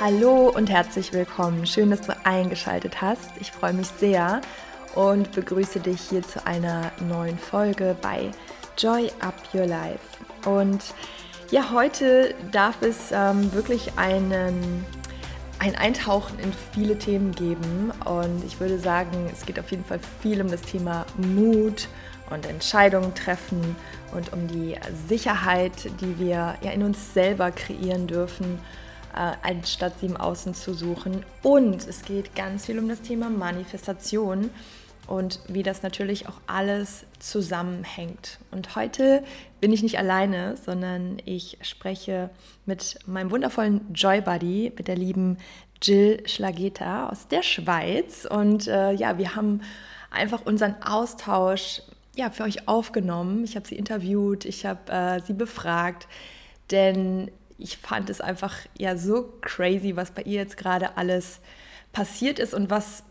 Hallo und herzlich willkommen. Schön, dass du eingeschaltet hast. Ich freue mich sehr und begrüße dich hier zu einer neuen Folge bei Joy Up Your Life. Und ja, heute darf es ähm, wirklich einen, ein Eintauchen in viele Themen geben. Und ich würde sagen, es geht auf jeden Fall viel um das Thema Mut und Entscheidungen treffen und um die Sicherheit, die wir ja in uns selber kreieren dürfen äh, anstatt sie im Außen zu suchen. Und es geht ganz viel um das Thema Manifestation und wie das natürlich auch alles zusammenhängt. Und heute bin ich nicht alleine, sondern ich spreche mit meinem wundervollen Joy Buddy, mit der lieben Jill Schlageta aus der Schweiz. Und äh, ja, wir haben einfach unseren Austausch ja, für euch aufgenommen. Ich habe sie interviewt, ich habe äh, sie befragt, denn ich fand es einfach ja so crazy, was bei ihr jetzt gerade alles passiert ist und was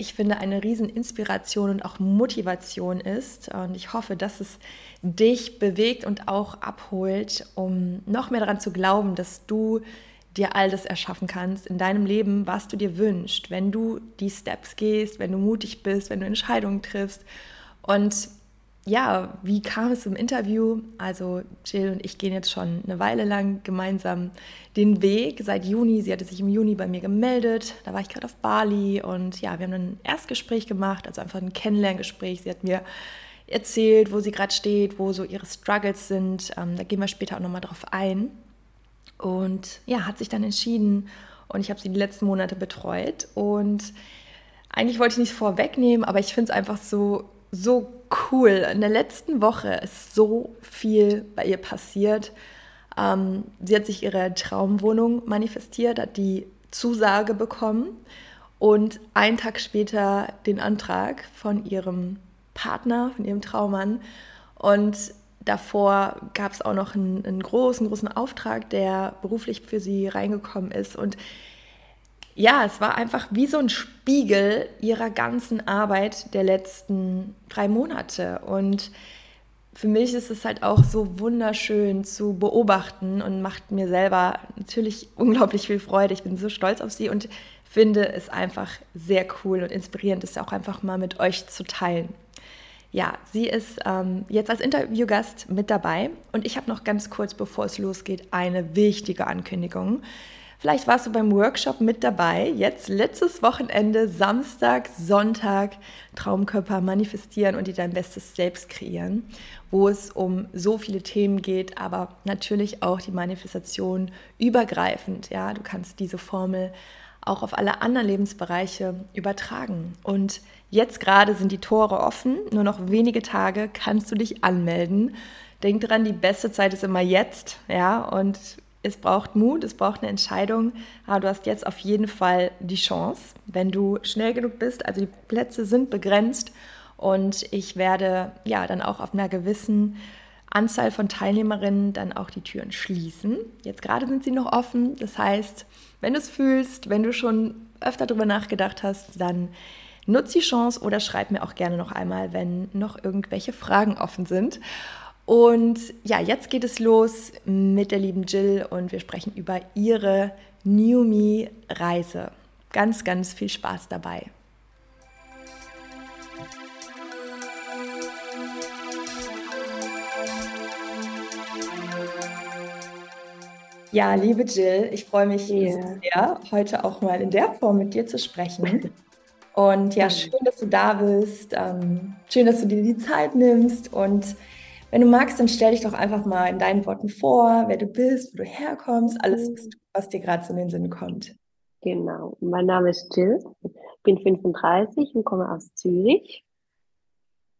ich finde eine riesen Inspiration und auch Motivation ist. Und ich hoffe, dass es dich bewegt und auch abholt, um noch mehr daran zu glauben, dass du dir all das erschaffen kannst in deinem Leben, was du dir wünschst, wenn du die Steps gehst, wenn du mutig bist, wenn du Entscheidungen triffst. Und ja, wie kam es zum Interview? Also Jill und ich gehen jetzt schon eine Weile lang gemeinsam den Weg seit Juni. Sie hatte sich im Juni bei mir gemeldet. Da war ich gerade auf Bali und ja, wir haben ein Erstgespräch gemacht, also einfach ein Kennenlerngespräch. Sie hat mir erzählt, wo sie gerade steht, wo so ihre Struggles sind. Ähm, da gehen wir später auch nochmal drauf ein. Und ja, hat sich dann entschieden und ich habe sie die letzten Monate betreut. Und eigentlich wollte ich nicht vorwegnehmen, aber ich finde es einfach so so cool. In der letzten Woche ist so viel bei ihr passiert. Ähm, sie hat sich ihre Traumwohnung manifestiert, hat die Zusage bekommen und einen Tag später den Antrag von ihrem Partner, von ihrem Traummann. Und davor gab es auch noch einen, einen großen, großen Auftrag, der beruflich für sie reingekommen ist. Und ja, es war einfach wie so ein Spiegel ihrer ganzen Arbeit der letzten drei Monate. Und für mich ist es halt auch so wunderschön zu beobachten und macht mir selber natürlich unglaublich viel Freude. Ich bin so stolz auf sie und finde es einfach sehr cool und inspirierend, es auch einfach mal mit euch zu teilen. Ja, sie ist ähm, jetzt als Interviewgast mit dabei und ich habe noch ganz kurz, bevor es losgeht, eine wichtige Ankündigung. Vielleicht warst du beim Workshop mit dabei. Jetzt letztes Wochenende, Samstag, Sonntag, Traumkörper manifestieren und dir dein bestes Selbst kreieren, wo es um so viele Themen geht, aber natürlich auch die Manifestation übergreifend. Ja, du kannst diese Formel auch auf alle anderen Lebensbereiche übertragen. Und jetzt gerade sind die Tore offen. Nur noch wenige Tage kannst du dich anmelden. Denk dran, die beste Zeit ist immer jetzt, ja, und es braucht Mut, es braucht eine Entscheidung, aber du hast jetzt auf jeden Fall die Chance, wenn du schnell genug bist. Also die Plätze sind begrenzt und ich werde ja dann auch auf einer gewissen Anzahl von Teilnehmerinnen dann auch die Türen schließen. Jetzt gerade sind sie noch offen. Das heißt, wenn du es fühlst, wenn du schon öfter darüber nachgedacht hast, dann nutz die Chance oder schreib mir auch gerne noch einmal, wenn noch irgendwelche Fragen offen sind. Und ja, jetzt geht es los mit der lieben Jill und wir sprechen über ihre New Me Reise. Ganz, ganz viel Spaß dabei. Ja, liebe Jill, ich freue mich yeah. sehr, heute auch mal in der Form mit dir zu sprechen. Und ja, schön, dass du da bist. Ähm, schön, dass du dir die Zeit nimmst und wenn du magst, dann stell dich doch einfach mal in deinen Worten vor, wer du bist, wo du herkommst, alles, mhm. was dir gerade so in den Sinn kommt. Genau. Mein Name ist Jill, bin 35 und komme aus Zürich.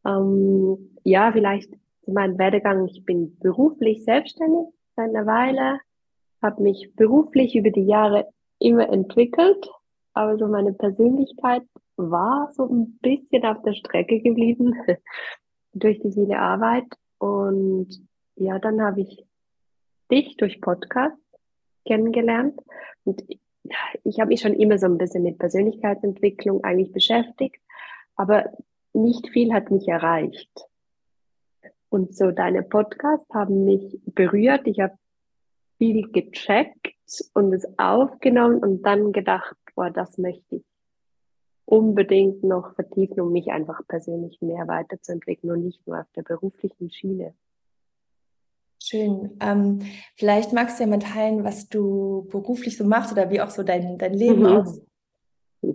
Ähm, ja, vielleicht zu meinem Werdegang. Ich bin beruflich selbstständig seit einer Weile, habe mich beruflich über die Jahre immer entwickelt, aber so meine Persönlichkeit war so ein bisschen auf der Strecke geblieben durch die viele Arbeit und ja, dann habe ich dich durch Podcast kennengelernt. Und ich habe mich schon immer so ein bisschen mit Persönlichkeitsentwicklung eigentlich beschäftigt, aber nicht viel hat mich erreicht. Und so deine Podcasts haben mich berührt. Ich habe viel gecheckt und es aufgenommen und dann gedacht, boah, das möchte ich unbedingt noch vertiefen, um mich einfach persönlich mehr weiterzuentwickeln und nicht nur auf der beruflichen Schiene. Schön. Ähm, vielleicht magst du ja mal teilen, was du beruflich so machst oder wie auch so dein, dein Leben mhm. aussieht.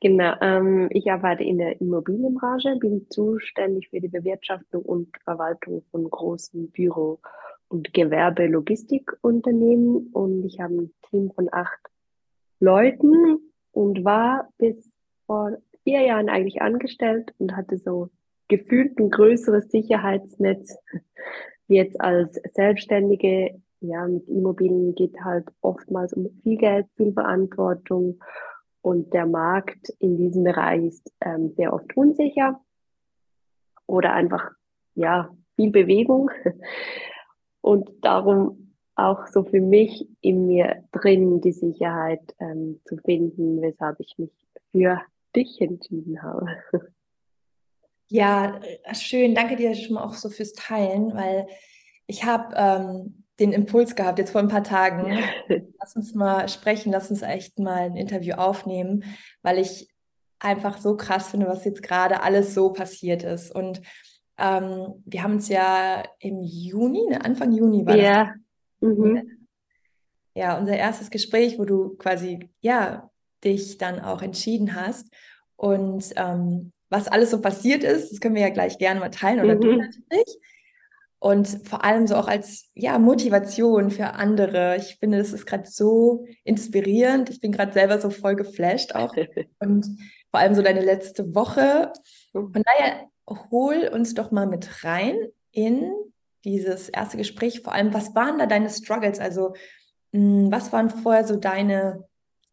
Genau, ähm, ich arbeite in der Immobilienbranche, bin zuständig für die Bewirtschaftung und Verwaltung von großen Büro- und Gewerbe-Logistikunternehmen und ich habe ein Team von acht Leuten und war bis vor vier Jahren eigentlich angestellt und hatte so gefühlt ein größeres Sicherheitsnetz. Jetzt als Selbstständige, ja, mit Immobilien geht halt oftmals um viel Geld, viel Verantwortung und der Markt in diesem Bereich ist ähm, sehr oft unsicher oder einfach, ja, viel Bewegung. Und darum auch so für mich in mir drin die Sicherheit ähm, zu finden, weshalb ich mich für dich entschieden habe. Ja, äh, schön. Danke dir schon mal auch so fürs Teilen, weil ich habe ähm, den Impuls gehabt, jetzt vor ein paar Tagen. lass uns mal sprechen, lass uns echt mal ein Interview aufnehmen, weil ich einfach so krass finde, was jetzt gerade alles so passiert ist. Und ähm, wir haben uns ja im Juni, ne, Anfang Juni war ja. das. Mhm. Ja, unser erstes Gespräch, wo du quasi, ja, dich dann auch entschieden hast. Und ähm, was alles so passiert ist, das können wir ja gleich gerne mal teilen oder mhm. du natürlich. Und vor allem so auch als ja, Motivation für andere. Ich finde, das ist gerade so inspirierend. Ich bin gerade selber so voll geflasht auch. Und vor allem so deine letzte Woche. Oh. Von daher hol uns doch mal mit rein in dieses erste Gespräch. Vor allem, was waren da deine Struggles? Also, mh, hm, was waren vorher so deine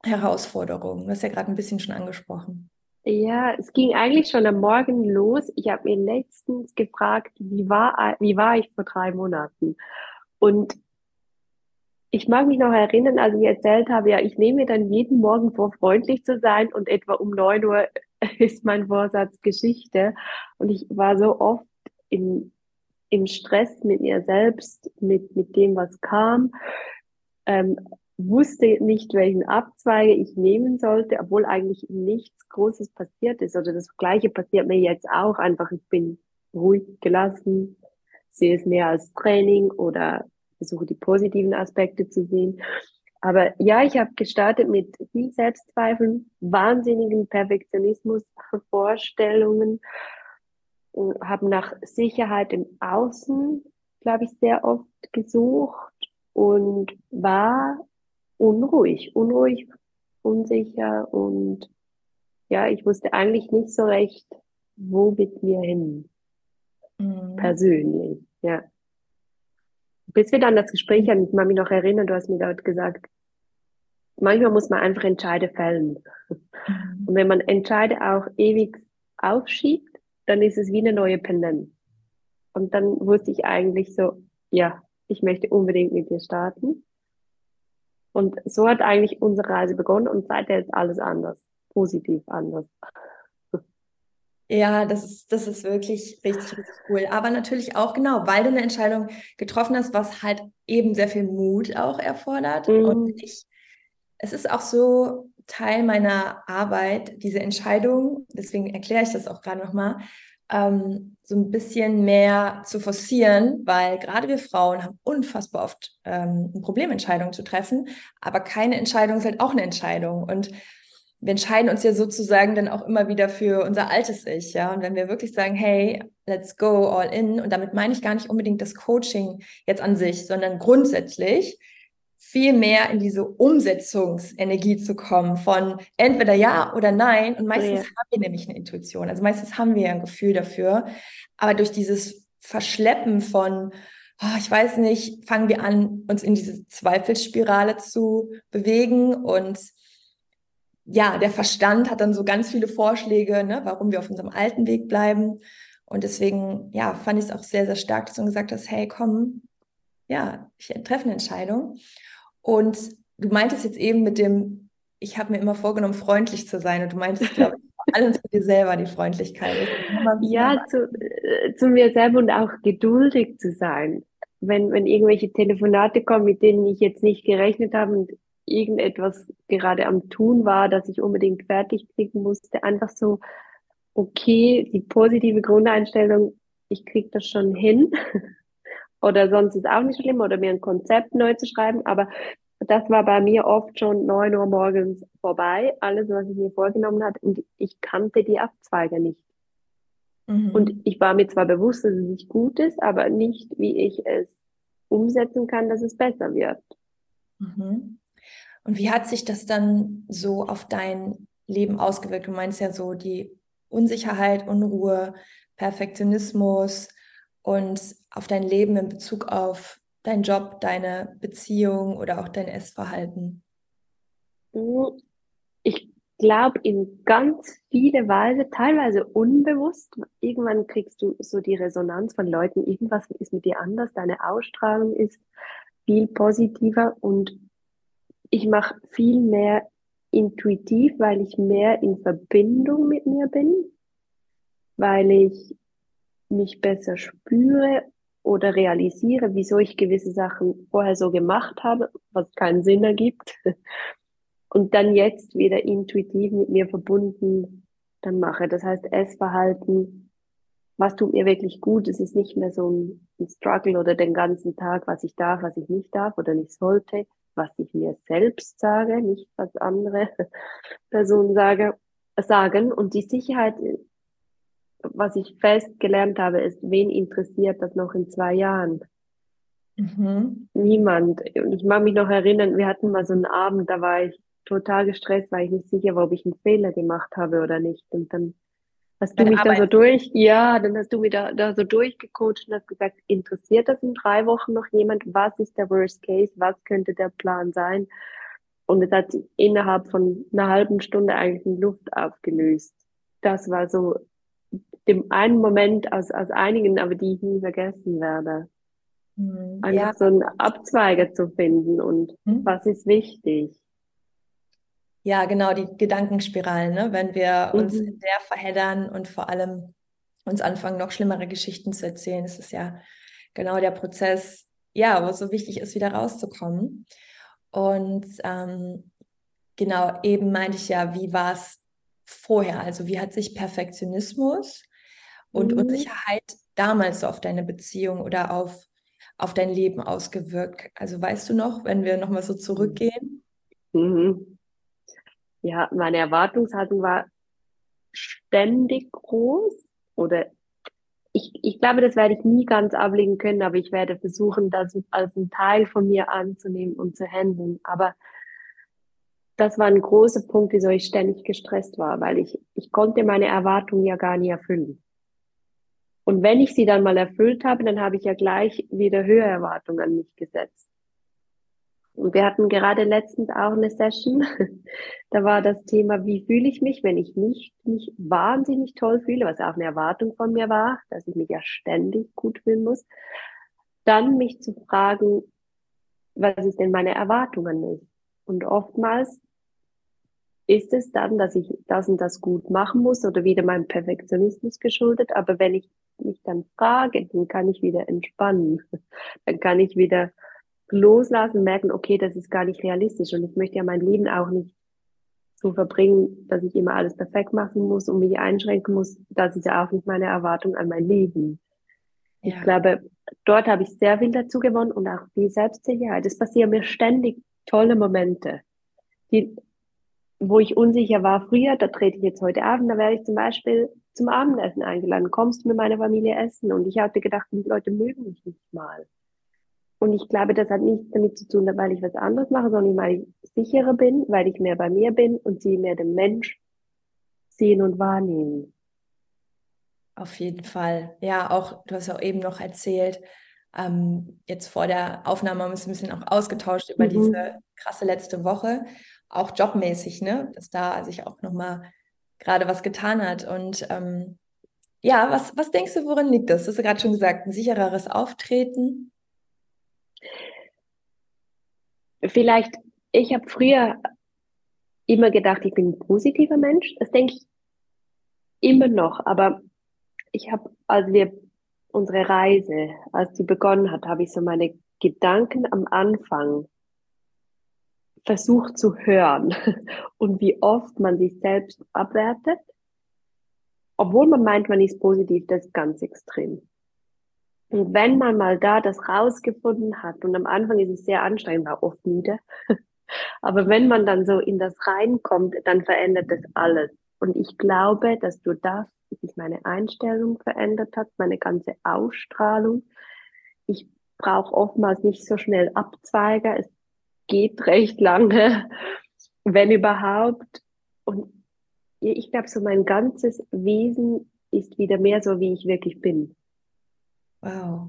Herausforderungen? Du hast ja gerade ein bisschen schon angesprochen. Ja, es ging eigentlich schon am Morgen los. Ich habe mir letztens gefragt, wie war, wie war ich vor drei Monaten? Und ich mag mich noch erinnern, als ich erzählt habe, ja, ich nehme mir dann jeden Morgen vor, freundlich zu sein und etwa um neun Uhr ist mein Vorsatz Geschichte. Und ich war so oft in, im Stress mit mir selbst, mit, mit dem, was kam. Ähm, wusste nicht, welchen Abzweige ich nehmen sollte, obwohl eigentlich nichts Großes passiert ist. Oder das Gleiche passiert mir jetzt auch. Einfach, ich bin ruhig gelassen, sehe es mehr als Training oder versuche die positiven Aspekte zu sehen. Aber ja, ich habe gestartet mit viel Selbstzweifeln, wahnsinnigen Perfektionismus, Vorstellungen, habe nach Sicherheit im Außen, glaube ich, sehr oft gesucht und war unruhig, unruhig, unsicher und ja, ich wusste eigentlich nicht so recht, wo mit mir hin. Mhm. Persönlich, ja. Bis wir dann das Gespräch hatten, ich kann mich noch erinnern, du hast mir dort gesagt, manchmal muss man einfach Entscheide fällen. Mhm. Und wenn man Entscheide auch ewig aufschiebt, dann ist es wie eine neue Pendenz. Und dann wusste ich eigentlich so, ja, ich möchte unbedingt mit dir starten. Und so hat eigentlich unsere Reise begonnen und seither ist alles anders, positiv anders. Ja, das ist, das ist wirklich richtig, richtig cool. Aber natürlich auch genau, weil du eine Entscheidung getroffen hast, was halt eben sehr viel Mut auch erfordert. Mhm. Und ich, es ist auch so Teil meiner Arbeit, diese Entscheidung, deswegen erkläre ich das auch gerade nochmal, ähm, so ein bisschen mehr zu forcieren, weil gerade wir Frauen haben unfassbar oft ähm, ein zu treffen, aber keine Entscheidung ist halt auch eine Entscheidung. Und wir entscheiden uns ja sozusagen dann auch immer wieder für unser altes Ich, ja. Und wenn wir wirklich sagen, hey, let's go all in, und damit meine ich gar nicht unbedingt das Coaching jetzt an sich, sondern grundsätzlich, viel mehr in diese Umsetzungsenergie zu kommen von entweder ja oder nein. Und meistens ja. haben wir nämlich eine Intuition. Also meistens haben wir ein Gefühl dafür. Aber durch dieses Verschleppen von, oh, ich weiß nicht, fangen wir an, uns in diese Zweifelsspirale zu bewegen. Und ja, der Verstand hat dann so ganz viele Vorschläge, ne, warum wir auf unserem alten Weg bleiben. Und deswegen, ja, fand ich es auch sehr, sehr stark, dass du gesagt hast, hey, komm, ja, ich treffe eine Entscheidung. Und du meintest jetzt eben mit dem, ich habe mir immer vorgenommen, freundlich zu sein. Und du meintest, glaube ich, vor allem zu dir selber die Freundlichkeit. Ja, zu, äh, zu mir selber und auch geduldig zu sein. Wenn, wenn irgendwelche Telefonate kommen, mit denen ich jetzt nicht gerechnet habe und irgendetwas gerade am Tun war, das ich unbedingt fertig kriegen musste, einfach so, okay, die positive Grundeinstellung, ich krieg das schon hin. oder sonst ist auch nicht schlimm, oder mir ein Konzept neu zu schreiben, aber das war bei mir oft schon neun Uhr morgens vorbei, alles, was ich mir vorgenommen hatte, und ich kannte die Abzweige nicht. Mhm. Und ich war mir zwar bewusst, dass es nicht gut ist, aber nicht, wie ich es umsetzen kann, dass es besser wird. Mhm. Und wie hat sich das dann so auf dein Leben ausgewirkt? Du meinst ja so die Unsicherheit, Unruhe, Perfektionismus und auf dein Leben in Bezug auf deinen Job, deine Beziehung oder auch dein Essverhalten? Ich glaube in ganz viele Weise, teilweise unbewusst. Irgendwann kriegst du so die Resonanz von Leuten, irgendwas ist mit dir anders, deine Ausstrahlung ist viel positiver und ich mache viel mehr intuitiv, weil ich mehr in Verbindung mit mir bin, weil ich mich besser spüre oder realisiere, wieso ich gewisse Sachen vorher so gemacht habe, was keinen Sinn ergibt. Und dann jetzt wieder intuitiv mit mir verbunden dann mache. Das heißt, Essverhalten, was tut mir wirklich gut? Es ist nicht mehr so ein, ein Struggle oder den ganzen Tag, was ich darf, was ich nicht darf oder nicht sollte, was ich mir selbst sage, nicht was andere Personen sage, sagen. Und die Sicherheit was ich fest gelernt habe, ist, wen interessiert das noch in zwei Jahren? Mhm. Niemand. Und ich mag mich noch erinnern, wir hatten mal so einen Abend, da war ich total gestresst, weil ich nicht sicher war, ob ich einen Fehler gemacht habe oder nicht. Und dann hast du mich Arbeit. da so durch, ja, dann hast du mich da, da so durchgecoacht und hast gesagt, interessiert das in drei Wochen noch jemand? Was ist der Worst Case? Was könnte der Plan sein? Und es hat sich innerhalb von einer halben Stunde eigentlich in Luft aufgelöst. Das war so dem einen Moment aus, aus einigen, aber die ich nie vergessen werde. Mhm. Einfach ja. so einen Abzweiger zu finden und mhm. was ist wichtig. Ja, genau, die Gedankenspiralen, ne? wenn wir uns mhm. in der verheddern und vor allem uns anfangen, noch schlimmere Geschichten zu erzählen, ist es ja genau der Prozess, ja, wo es so wichtig ist, wieder rauszukommen. Und ähm, genau, eben meinte ich ja, wie war es vorher? Also wie hat sich Perfektionismus und mhm. Unsicherheit damals so auf deine Beziehung oder auf, auf dein Leben ausgewirkt? Also weißt du noch, wenn wir nochmal so zurückgehen? Mhm. Ja, meine Erwartungshaltung war ständig groß oder ich, ich glaube, das werde ich nie ganz ablegen können, aber ich werde versuchen, das als ein Teil von mir anzunehmen und zu handeln. Aber das war ein großer Punkt, wieso ich ständig gestresst war, weil ich, ich konnte meine Erwartungen ja gar nicht erfüllen. Und wenn ich sie dann mal erfüllt habe, dann habe ich ja gleich wieder höhere Erwartungen an mich gesetzt. Und wir hatten gerade letztens auch eine Session, da war das Thema, wie fühle ich mich, wenn ich nicht mich wahnsinnig toll fühle, was auch eine Erwartung von mir war, dass ich mich ja ständig gut fühlen muss. Dann mich zu fragen, was ist denn meine Erwartung an mich? Und oftmals ist es dann, dass ich das und das gut machen muss oder wieder meinem Perfektionismus geschuldet. Aber wenn ich mich dann frage, dann kann ich wieder entspannen. Dann kann ich wieder loslassen, merken, okay, das ist gar nicht realistisch und ich möchte ja mein Leben auch nicht so verbringen, dass ich immer alles perfekt machen muss und mich einschränken muss. Das ist ja auch nicht meine Erwartung an mein Leben. Ja. Ich glaube, dort habe ich sehr viel dazu gewonnen und auch viel Selbstsicherheit. Es passieren mir ständig tolle Momente, die wo ich unsicher war früher, da trete ich jetzt heute Abend, da werde ich zum Beispiel zum Abendessen eingeladen. Kommst du mit meiner Familie essen? Und ich hatte gedacht, die Leute mögen mich nicht mal. Und ich glaube, das hat nichts damit zu tun, weil ich was anderes mache, sondern weil ich sicherer bin, weil ich mehr bei mir bin und sie mehr den Mensch sehen und wahrnehmen. Auf jeden Fall. Ja, auch, du hast auch eben noch erzählt, ähm, jetzt vor der Aufnahme haben wir uns ein bisschen auch ausgetauscht über mhm. diese krasse letzte Woche auch jobmäßig, ne? dass da sich auch nochmal gerade was getan hat. Und ähm, ja, was, was denkst du, worin liegt das? Du hast ja gerade schon gesagt, ein sichereres Auftreten. Vielleicht, ich habe früher immer gedacht, ich bin ein positiver Mensch. Das denke ich immer noch, aber ich habe, als wir unsere Reise, als die begonnen hat, habe ich so meine Gedanken am Anfang versucht zu hören und wie oft man sich selbst abwertet, obwohl man meint, man ist positiv, das ist ganz extrem. Und wenn man mal da das rausgefunden hat, und am Anfang ist es sehr anstrengend, war oft müde, aber wenn man dann so in das reinkommt, dann verändert das alles. Und ich glaube, dass du das, sich meine Einstellung verändert hat, meine ganze Ausstrahlung. Ich brauche oftmals nicht so schnell Abzweiger. Es geht recht lange, wenn überhaupt. Und ich glaube, so mein ganzes Wesen ist wieder mehr so, wie ich wirklich bin. Wow,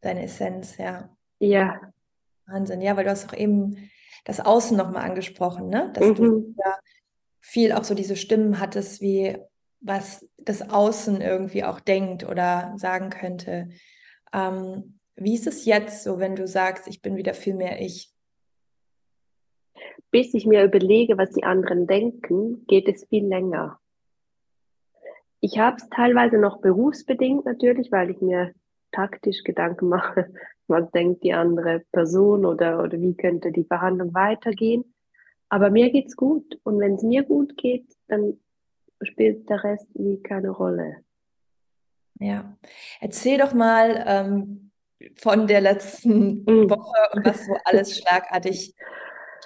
deine Essenz, ja. Ja. Wahnsinn, ja, weil du hast auch eben das Außen nochmal angesprochen, ne? Dass mhm. du ja viel auch so diese Stimmen hattest, wie was das Außen irgendwie auch denkt oder sagen könnte. Ähm, wie ist es jetzt so, wenn du sagst, ich bin wieder viel mehr ich? Bis ich mir überlege, was die anderen denken, geht es viel länger. Ich habe es teilweise noch berufsbedingt natürlich, weil ich mir taktisch Gedanken mache, was denkt die andere Person oder, oder wie könnte die Verhandlung weitergehen. Aber mir geht's gut. Und wenn es mir gut geht, dann spielt der Rest wie keine Rolle. Ja. Erzähl doch mal ähm, von der letzten mm. Woche und was so alles schlagartig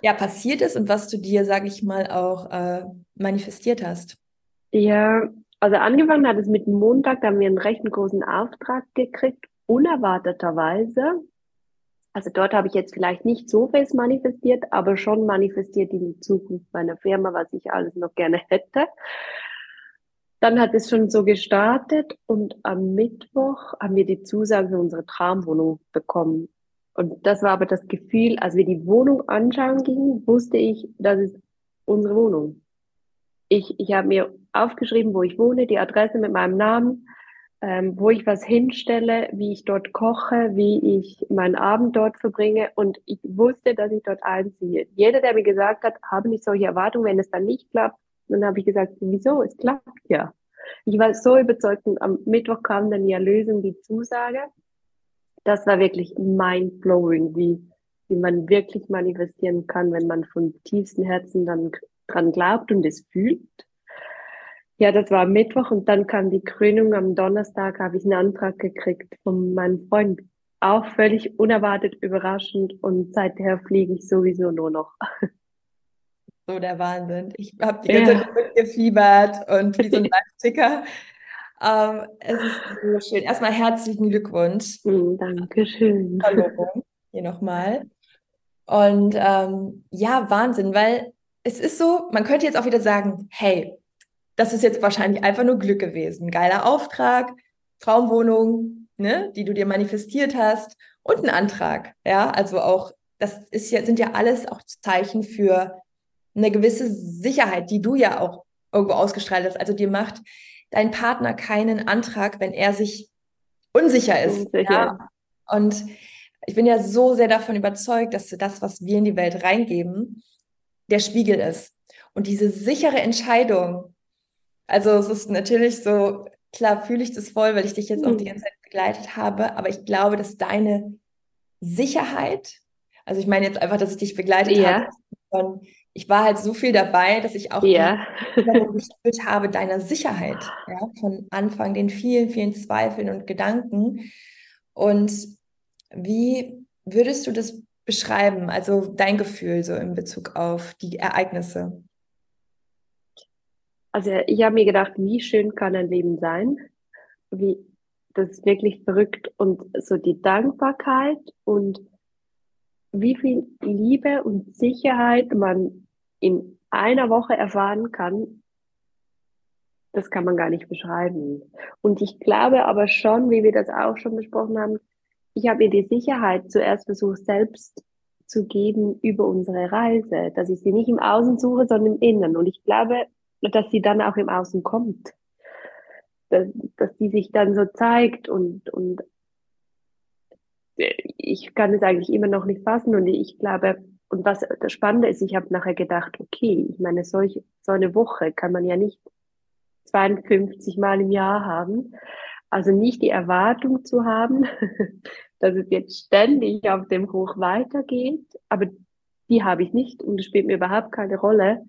ja, passiert ist und was du dir, sage ich mal, auch äh, manifestiert hast. Ja, also angefangen hat es mit Montag, da haben wir einen recht großen Auftrag gekriegt, unerwarteterweise. Also dort habe ich jetzt vielleicht nicht so fest manifestiert, aber schon manifestiert in die Zukunft meiner Firma, was ich alles noch gerne hätte. Dann hat es schon so gestartet und am Mittwoch haben wir die Zusage für unsere Traumwohnung bekommen. Und das war aber das Gefühl, als wir die Wohnung anschauen gingen, wusste ich, das ist unsere Wohnung. Ich, ich habe mir aufgeschrieben, wo ich wohne, die Adresse mit meinem Namen, ähm, wo ich was hinstelle, wie ich dort koche, wie ich meinen Abend dort verbringe. Und ich wusste, dass ich dort einziehe. Jeder, der mir gesagt hat, habe nicht solche Erwartungen, wenn es dann nicht klappt, dann habe ich gesagt, wieso? Es klappt ja. Ich war so überzeugt und am Mittwoch kam dann die Erlösung, die Zusage. Das war wirklich mind-blowing, wie, wie man wirklich manifestieren kann, wenn man von tiefstem Herzen dann dran glaubt und es fühlt. Ja, das war Mittwoch und dann kam die Krönung. Am Donnerstag habe ich einen Antrag gekriegt von meinem Freund. Auch völlig unerwartet, überraschend und seither fliege ich sowieso nur noch. So der Wahnsinn. Ich habe die ganze ja. Zeit mitgefiebert und wie so ein Live-Ticker. Ähm, es ist so schön. Erstmal herzlichen Glückwunsch. Mm, Dankeschön. Hallo, hier nochmal. Und ähm, ja, Wahnsinn, weil es ist so, man könnte jetzt auch wieder sagen, hey, das ist jetzt wahrscheinlich einfach nur Glück gewesen. Geiler Auftrag, Traumwohnung, ne, die du dir manifestiert hast und ein Antrag. Ja, also auch, das ist ja, sind ja alles auch Zeichen für eine gewisse Sicherheit, die du ja auch irgendwo ausgestrahlt hast. Also dir macht dein Partner keinen Antrag, wenn er sich unsicher ist. Unsicher. Ja? Und ich bin ja so sehr davon überzeugt, dass das, was wir in die Welt reingeben, der Spiegel ist. Und diese sichere Entscheidung, also es ist natürlich so, klar fühle ich das voll, weil ich dich jetzt auch die mhm. ganze Zeit begleitet habe, aber ich glaube, dass deine Sicherheit, also ich meine jetzt einfach, dass ich dich begleitet ja. habe, von, ich war halt so viel dabei, dass ich auch ja. gespürt habe deiner Sicherheit, ja, von Anfang den vielen, vielen Zweifeln und Gedanken. Und wie würdest du das beschreiben, also dein Gefühl so in Bezug auf die Ereignisse? Also ich habe mir gedacht, wie schön kann ein Leben sein? Wie, das ist wirklich verrückt. Und so die Dankbarkeit und wie viel Liebe und Sicherheit man in einer Woche erfahren kann, das kann man gar nicht beschreiben. Und ich glaube aber schon, wie wir das auch schon besprochen haben, ich habe mir die Sicherheit zuerst versucht, selbst zu geben über unsere Reise, dass ich sie nicht im Außen suche, sondern im Innen. Und ich glaube, dass sie dann auch im Außen kommt. Dass, dass die sich dann so zeigt und, und ich kann es eigentlich immer noch nicht fassen und ich glaube, und was das Spannende ist, ich habe nachher gedacht, okay, ich meine, solch, so eine Woche kann man ja nicht 52 Mal im Jahr haben. Also nicht die Erwartung zu haben, dass es jetzt ständig auf dem Hoch weitergeht, aber die habe ich nicht und es spielt mir überhaupt keine Rolle,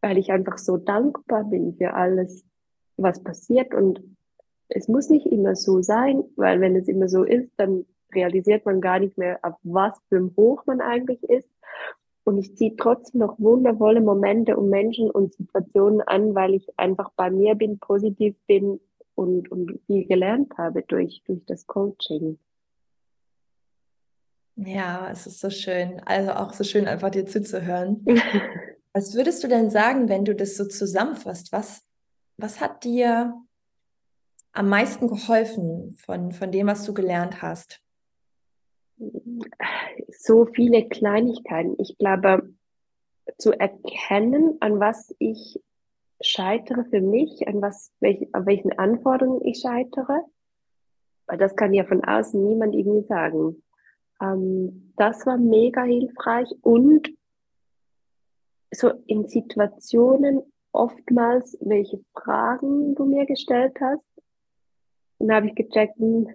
weil ich einfach so dankbar bin für alles, was passiert und es muss nicht immer so sein, weil wenn es immer so ist, dann realisiert man gar nicht mehr, auf was für ein Hoch man eigentlich ist. Und ich ziehe trotzdem noch wundervolle Momente und Menschen und Situationen an, weil ich einfach bei mir bin, positiv bin und, und viel gelernt habe durch, durch das Coaching. Ja, es ist so schön. Also auch so schön, einfach dir zuzuhören. was würdest du denn sagen, wenn du das so zusammenfasst? Was, was hat dir am meisten geholfen von, von dem, was du gelernt hast? So viele Kleinigkeiten. Ich glaube, zu erkennen, an was ich scheitere für mich, an was, welch, an welchen Anforderungen ich scheitere, weil das kann ja von außen niemand irgendwie sagen. Ähm, das war mega hilfreich und so in Situationen oftmals, welche Fragen du mir gestellt hast, dann habe ich gecheckt, hm,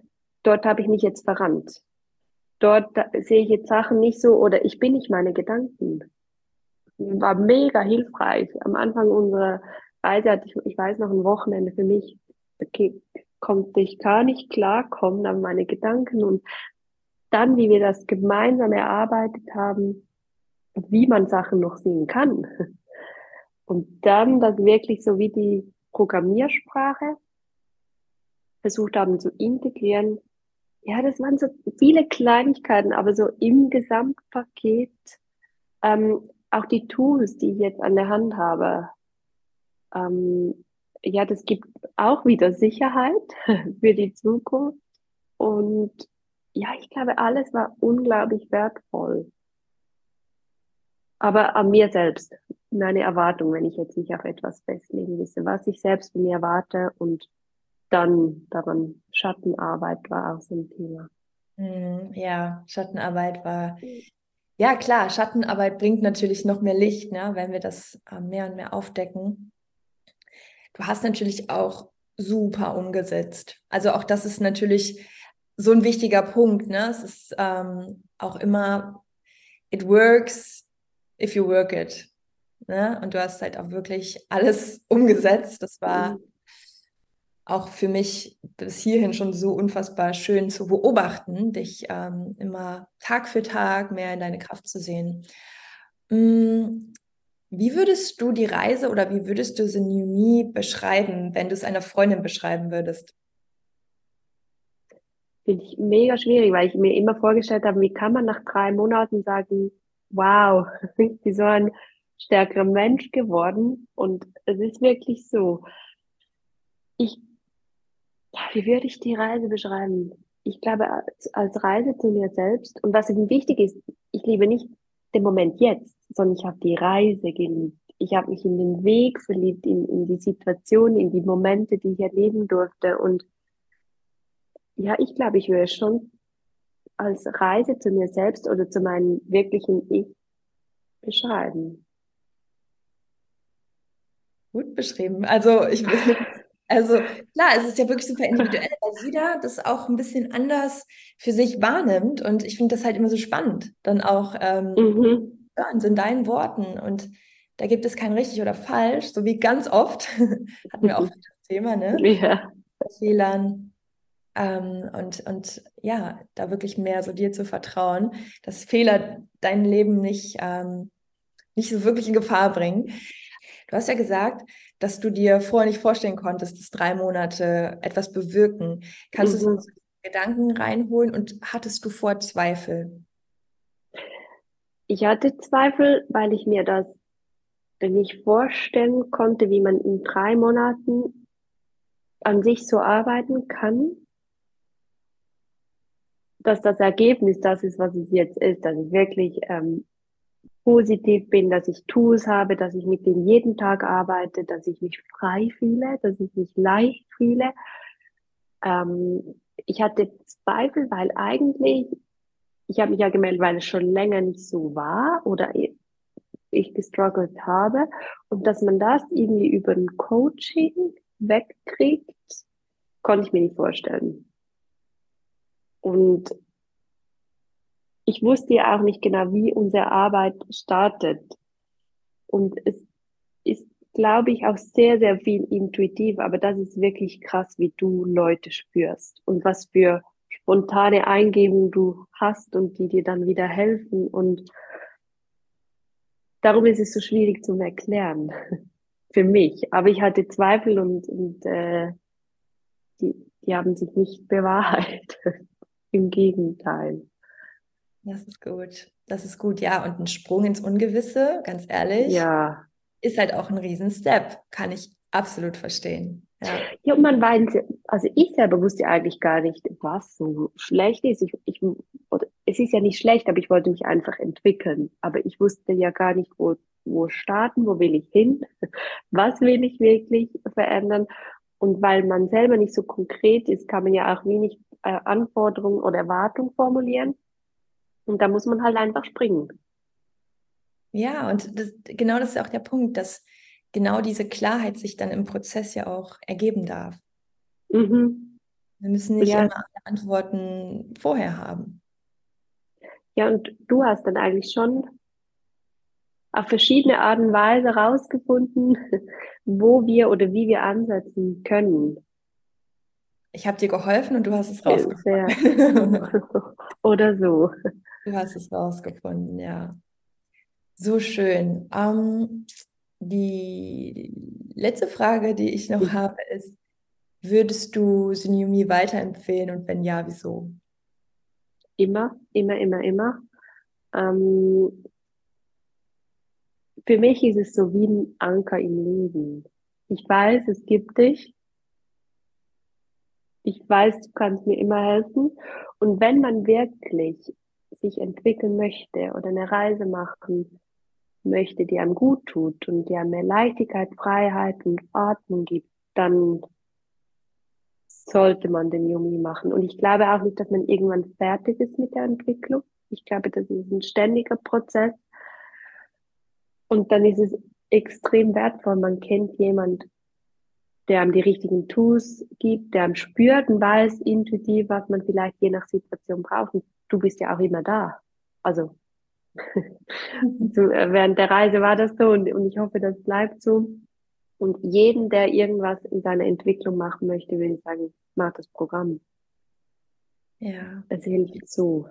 dort habe ich mich jetzt verrannt. Dort sehe ich jetzt Sachen nicht so oder ich bin nicht meine Gedanken. War mega hilfreich. Am Anfang unserer Reise hatte ich, ich weiß noch, ein Wochenende für mich, okay, konnte ich gar nicht klarkommen an meine Gedanken und dann, wie wir das gemeinsam erarbeitet haben, wie man Sachen noch sehen kann. Und dann das wirklich so wie die Programmiersprache versucht haben zu integrieren. Ja, das waren so viele Kleinigkeiten, aber so im Gesamtpaket ähm, auch die Tools, die ich jetzt an der Hand habe. Ähm, ja, das gibt auch wieder Sicherheit für die Zukunft und ja, ich glaube, alles war unglaublich wertvoll. Aber an mir selbst, meine Erwartung, wenn ich jetzt nicht auf etwas festlegen wisse, was ich selbst von mir erwarte und dann daran Schattenarbeit war auch so ein Thema. Hm, ja, Schattenarbeit war, ja klar, Schattenarbeit bringt natürlich noch mehr Licht, ne, wenn wir das äh, mehr und mehr aufdecken. Du hast natürlich auch super umgesetzt. Also auch das ist natürlich so ein wichtiger Punkt. Ne? Es ist ähm, auch immer, it works if you work it. Ne? Und du hast halt auch wirklich alles umgesetzt. Das war mhm. Auch für mich bis hierhin schon so unfassbar schön zu beobachten, dich ähm, immer Tag für Tag mehr in deine Kraft zu sehen. Mm, wie würdest du die Reise oder wie würdest du Me beschreiben, wenn du es einer Freundin beschreiben würdest? finde ich mega schwierig, weil ich mir immer vorgestellt habe, wie kann man nach drei Monaten sagen, wow, ich bin so ein stärkerer Mensch geworden. Und es ist wirklich so. Ich, wie würde ich die Reise beschreiben? Ich glaube, als, als Reise zu mir selbst. Und was eben wichtig ist, ich liebe nicht den Moment jetzt, sondern ich habe die Reise geliebt. Ich habe mich in den Weg verliebt, in, in die Situation, in die Momente, die ich erleben durfte. Und ja, ich glaube, ich würde schon als Reise zu mir selbst oder zu meinem wirklichen Ich beschreiben. Gut beschrieben. Also ich also klar, es ist ja wirklich super individuell, weil jeder das auch ein bisschen anders für sich wahrnimmt. Und ich finde das halt immer so spannend, dann auch ähm, mhm. hören, in deinen Worten. Und da gibt es kein richtig oder falsch, so wie ganz oft hatten wir auch das Thema, ne? Ja. Fehlern, ähm, und, und ja, da wirklich mehr so dir zu vertrauen, dass Fehler dein Leben nicht, ähm, nicht so wirklich in Gefahr bringen. Du hast ja gesagt, dass du dir vorher nicht vorstellen konntest, dass drei Monate etwas bewirken. Kannst mhm. du so Gedanken reinholen und hattest du vor Zweifel? Ich hatte Zweifel, weil ich mir das nicht vorstellen konnte, wie man in drei Monaten an sich so arbeiten kann dass das Ergebnis das ist, was es jetzt ist, dass ich wirklich ähm, positiv bin, dass ich Tools habe, dass ich mit denen jeden Tag arbeite, dass ich mich frei fühle, dass ich mich leicht fühle. Ähm, ich hatte Zweifel, weil eigentlich, ich habe mich ja gemeldet, weil es schon länger nicht so war oder ich gestruggelt habe und dass man das irgendwie über ein Coaching wegkriegt, konnte ich mir nicht vorstellen. Und ich wusste ja auch nicht genau, wie unsere Arbeit startet. Und es ist, glaube ich, auch sehr, sehr viel intuitiv, aber das ist wirklich krass, wie du Leute spürst und was für spontane Eingebungen du hast und die dir dann wieder helfen. Und darum ist es so schwierig zu erklären für mich. Aber ich hatte Zweifel und, und äh, die, die haben sich nicht bewahrheitet. Im Gegenteil. Das ist gut. Das ist gut, ja. Und ein Sprung ins Ungewisse, ganz ehrlich, ja. ist halt auch ein Riesen-Step. Kann ich absolut verstehen. Ja. ja, und man weiß, also ich selber wusste eigentlich gar nicht, was so schlecht ist. Ich, ich, oder, es ist ja nicht schlecht, aber ich wollte mich einfach entwickeln. Aber ich wusste ja gar nicht, wo, wo starten, wo will ich hin, was will ich wirklich verändern. Und weil man selber nicht so konkret ist, kann man ja auch wenig äh, Anforderungen oder Erwartungen formulieren. Und da muss man halt einfach springen. Ja, und das, genau das ist auch der Punkt, dass genau diese Klarheit sich dann im Prozess ja auch ergeben darf. Mhm. Wir müssen nicht ja. immer alle Antworten vorher haben. Ja, und du hast dann eigentlich schon auf verschiedene Arten und Weise herausgefunden, wo wir oder wie wir ansetzen können. Ich habe dir geholfen und du hast es rausgefunden. oder so. Du hast es rausgefunden, ja. So schön. Ähm, die letzte Frage, die ich noch habe, ist, würdest du Synyomi weiterempfehlen und wenn ja, wieso? Immer, immer, immer, immer. Ähm, für mich ist es so wie ein Anker im Leben. Ich weiß, es gibt dich. Ich weiß, du kannst mir immer helfen. Und wenn man wirklich sich entwickeln möchte oder eine Reise machen möchte, die einem gut tut und die einem mehr Leichtigkeit, Freiheit und Ordnung gibt, dann sollte man den Yumi machen. Und ich glaube auch nicht, dass man irgendwann fertig ist mit der Entwicklung. Ich glaube, das ist ein ständiger Prozess. Und dann ist es extrem wertvoll. Man kennt jemand, der einem die richtigen Tools gibt, der einem spürt und weiß intuitiv, was man vielleicht je nach Situation braucht. Und du bist ja auch immer da. Also so, äh, während der Reise war das so und, und ich hoffe, das bleibt so. Und jeden, der irgendwas in seiner Entwicklung machen möchte, würde ich sagen, mach das Programm. Ja. Es hilft so.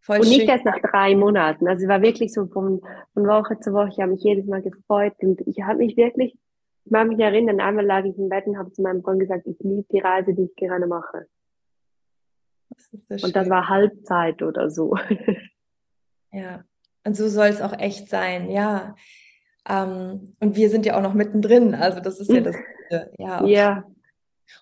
Voll und nicht schön. erst nach drei Monaten. Also es war wirklich so von, von Woche zu Woche. Ich habe mich jedes Mal gefreut und ich habe mich wirklich, ich mag mich erinnern, einmal lag ich im Bett und habe zu meinem Freund gesagt, ich liebe die Reise, die ich gerade mache. Das und das war Halbzeit oder so. Ja, und so soll es auch echt sein, ja. Ähm, und wir sind ja auch noch mittendrin, also das ist ja das Ja. ja.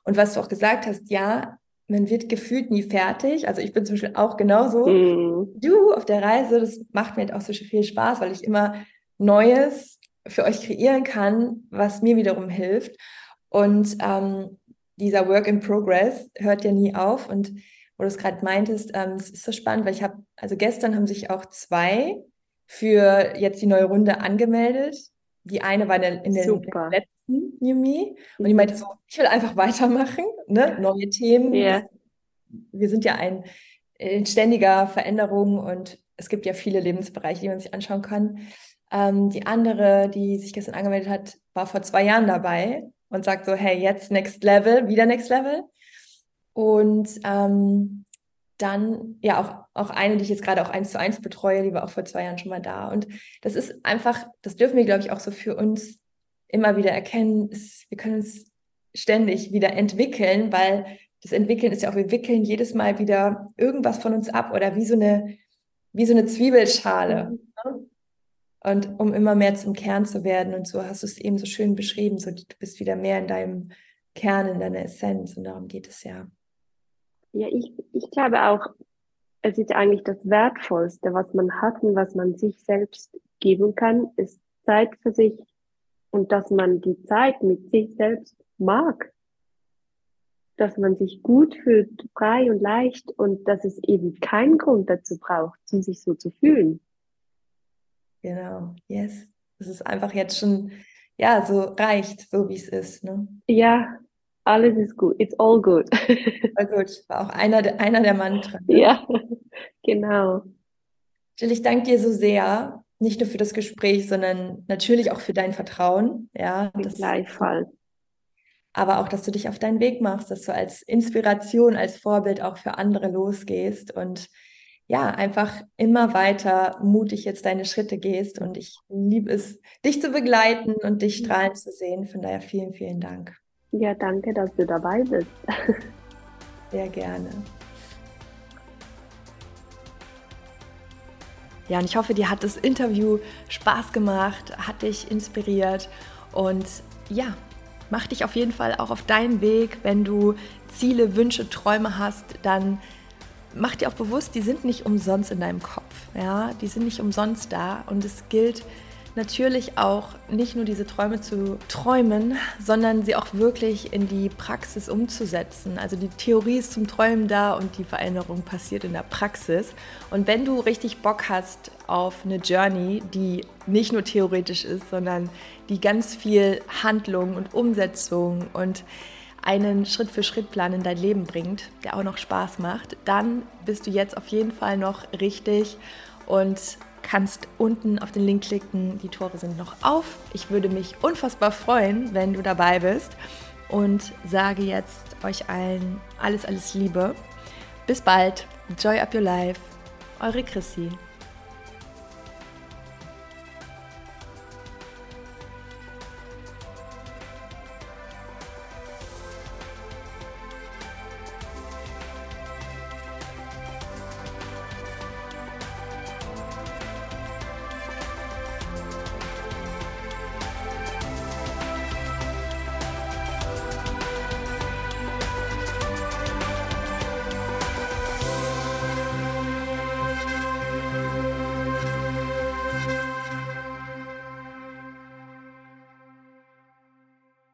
Und was du auch gesagt hast, ja, man wird gefühlt nie fertig. Also ich bin zum Beispiel auch genauso. Mm. Du auf der Reise, das macht mir halt auch so viel Spaß, weil ich immer Neues für euch kreieren kann, was mir wiederum hilft. Und ähm, dieser Work in Progress hört ja nie auf. Und wo du es gerade meintest, ähm, es ist so spannend, weil ich habe, also gestern haben sich auch zwei für jetzt die neue Runde angemeldet. Die eine war in der, in der, in der letzten Yumi und die meinte so, ich will einfach weitermachen, ne? neue Themen. Yeah. Wir sind ja ein, in ständiger Veränderung und es gibt ja viele Lebensbereiche, die man sich anschauen kann. Ähm, die andere, die sich gestern angemeldet hat, war vor zwei Jahren dabei und sagt so, hey, jetzt Next Level, wieder Next Level. Und ähm, dann, ja, auch, auch eine, die ich jetzt gerade auch eins zu eins betreue, die war auch vor zwei Jahren schon mal da. Und das ist einfach, das dürfen wir, glaube ich, auch so für uns immer wieder erkennen. Ist, wir können uns ständig wieder entwickeln, weil das Entwickeln ist ja auch, wir wickeln jedes Mal wieder irgendwas von uns ab oder wie so eine, wie so eine Zwiebelschale. Mhm. Und um immer mehr zum Kern zu werden. Und so hast du es eben so schön beschrieben, so du bist wieder mehr in deinem Kern, in deiner Essenz. Und darum geht es ja. Ja, ich, ich glaube auch, es ist eigentlich das Wertvollste, was man hat und was man sich selbst geben kann, ist Zeit für sich und dass man die Zeit mit sich selbst mag. Dass man sich gut fühlt, frei und leicht und dass es eben keinen Grund dazu braucht, um sich so zu fühlen. Genau, yes. Das ist einfach jetzt schon ja so reicht, so wie es ist. Ne? Ja, alles ist gut. It's all good. All gut. War auch einer, der, einer der Mantren. Ne? Ja, genau. Jill, ich danke dir so sehr, nicht nur für das Gespräch, sondern natürlich auch für dein Vertrauen. Ja, das, Gleichfalls. Aber auch, dass du dich auf deinen Weg machst, dass du als Inspiration, als Vorbild auch für andere losgehst und ja, einfach immer weiter mutig jetzt deine Schritte gehst. Und ich liebe es, dich zu begleiten und dich strahlen zu sehen. Von daher vielen, vielen Dank. Ja, danke, dass du dabei bist. Sehr gerne. Ja, und ich hoffe, dir hat das Interview Spaß gemacht, hat dich inspiriert und ja, mach dich auf jeden Fall auch auf deinen Weg. Wenn du Ziele, Wünsche, Träume hast, dann mach dir auch bewusst, die sind nicht umsonst in deinem Kopf. Ja, die sind nicht umsonst da und es gilt, natürlich auch nicht nur diese Träume zu träumen, sondern sie auch wirklich in die Praxis umzusetzen. Also die Theorie ist zum Träumen da und die Veränderung passiert in der Praxis. Und wenn du richtig Bock hast auf eine Journey, die nicht nur theoretisch ist, sondern die ganz viel Handlung und Umsetzung und einen Schritt-für-Schritt-Plan in dein Leben bringt, der auch noch Spaß macht, dann bist du jetzt auf jeden Fall noch richtig und kannst unten auf den Link klicken. Die Tore sind noch auf. Ich würde mich unfassbar freuen, wenn du dabei bist und sage jetzt euch allen alles, alles Liebe. Bis bald. Joy up your life. Eure Chrissy.